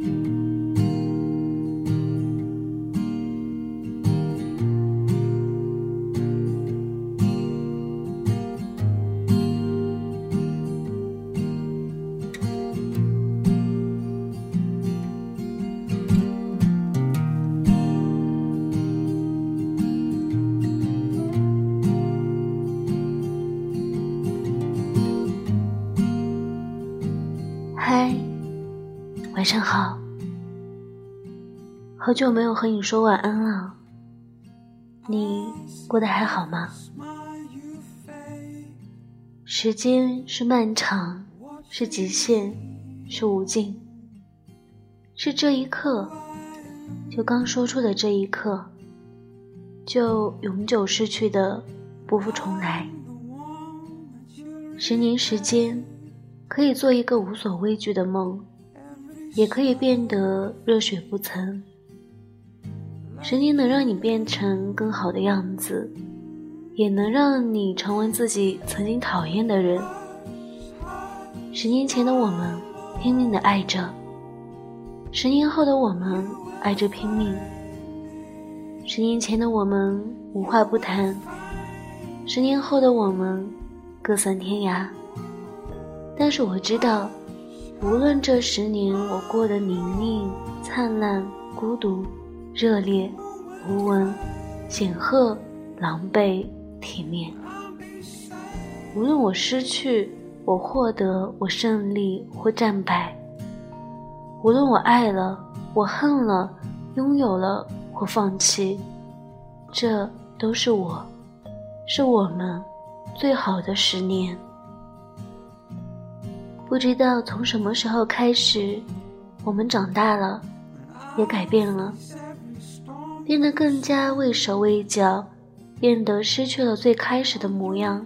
晚上好，好久没有和你说晚安了，你过得还好吗？时间是漫长，是极限，是无尽，是这一刻，就刚说出的这一刻，就永久失去的，不复重来。十年时间，可以做一个无所畏惧的梦。也可以变得热血不曾。十年能让你变成更好的样子，也能让你成为自己曾经讨厌的人。十年前的我们拼命的爱着，十年后的我们爱着拼命。十年前的我们无话不谈，十年后的我们各散天涯。但是我知道。无论这十年我过得宁静、灿烂、孤独、热烈、无闻、显赫、狼狈、体面；无论我失去、我获得、我胜利或战败；无论我爱了、我恨了、拥有了或放弃，这都是我，是我们最好的十年。不知道从什么时候开始，我们长大了，也改变了，变得更加畏手畏脚，变得失去了最开始的模样。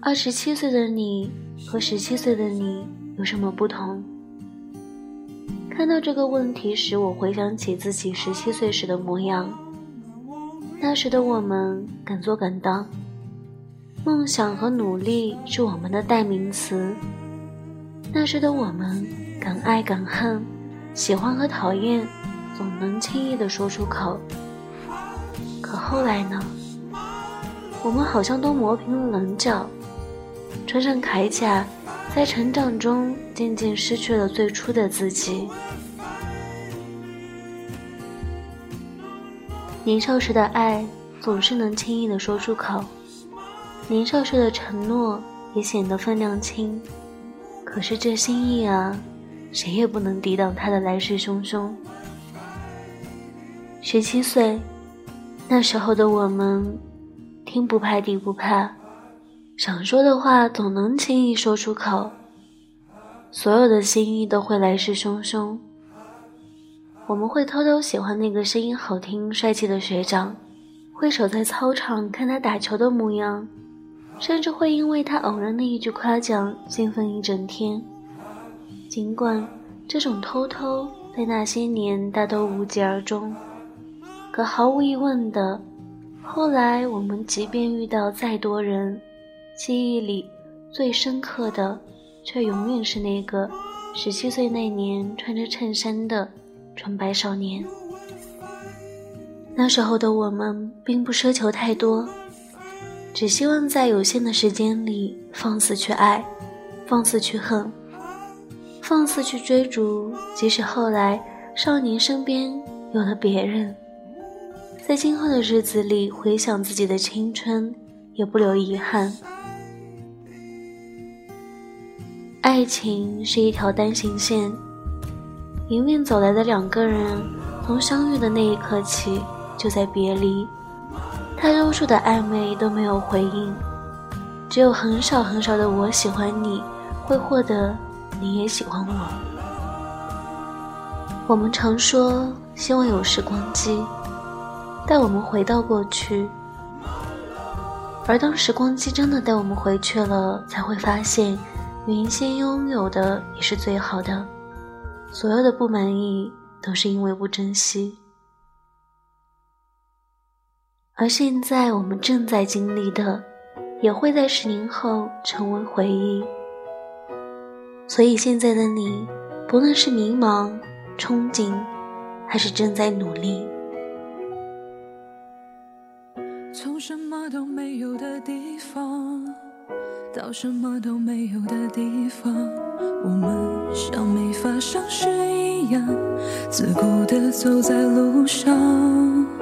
二十七岁的你和十七岁的你有什么不同？看到这个问题时，我回想起自己十七岁时的模样。那时的我们敢做敢当。梦想和努力是我们的代名词。那时的我们敢爱敢恨，喜欢和讨厌总能轻易的说出口。可后来呢？我们好像都磨平了棱角，穿上铠甲，在成长中渐渐失去了最初的自己。年少时的爱总是能轻易的说出口。年少时的承诺也显得分量轻，可是这心意啊，谁也不能抵挡它的来势汹汹。十七岁，那时候的我们，天不怕地不怕，想说的话总能轻易说出口，所有的心意都会来势汹汹。我们会偷偷喜欢那个声音好听、帅气的学长，会守在操场看他打球的模样。甚至会因为他偶然的一句夸奖兴奋一整天，尽管这种偷偷在那些年大都无疾而终，可毫无疑问的，后来我们即便遇到再多人，记忆里最深刻的，却永远是那个十七岁那年穿着衬衫的纯白少年。那时候的我们并不奢求太多。只希望在有限的时间里放肆去爱，放肆去恨，放肆去追逐。即使后来少年身边有了别人，在今后的日子里回想自己的青春，也不留遗憾。爱情是一条单行线，迎面走来的两个人，从相遇的那一刻起，就在别离。大多数的暧昧都没有回应，只有很少很少的“我喜欢你”会获得你也喜欢我。我们常说希望有时光机，带我们回到过去，而当时光机真的带我们回去了，才会发现原先拥有的也是最好的，所有的不满意都是因为不珍惜。而现在我们正在经历的，也会在十年后成为回忆。所以现在的你，不论是迷茫、憧憬，还是正在努力。从什么都没有的地方到什么都没有的地方，我们像没发生事一样，自顾地走在路上。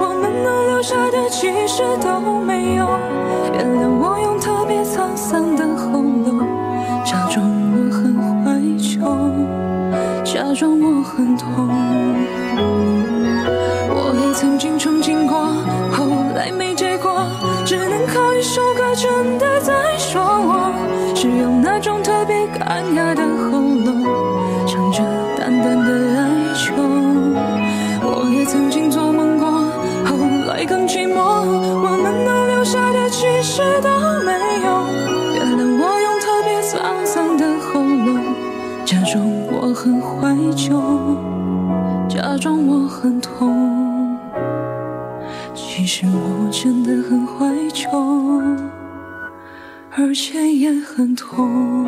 留下的其实都没有。原谅我用特别沧桑的喉咙，假装我很怀旧，假装我很痛。我也曾经憧憬过，后来没结果，只能靠一首歌，真的在说我，是用那种特别干哑的喉咙，唱着淡淡的哀愁。更寂寞，我们能留下的其实都没有。原谅我用特别沧桑的喉咙，假装我很怀旧，假装我很痛。其实我真的很怀旧，而且也很痛。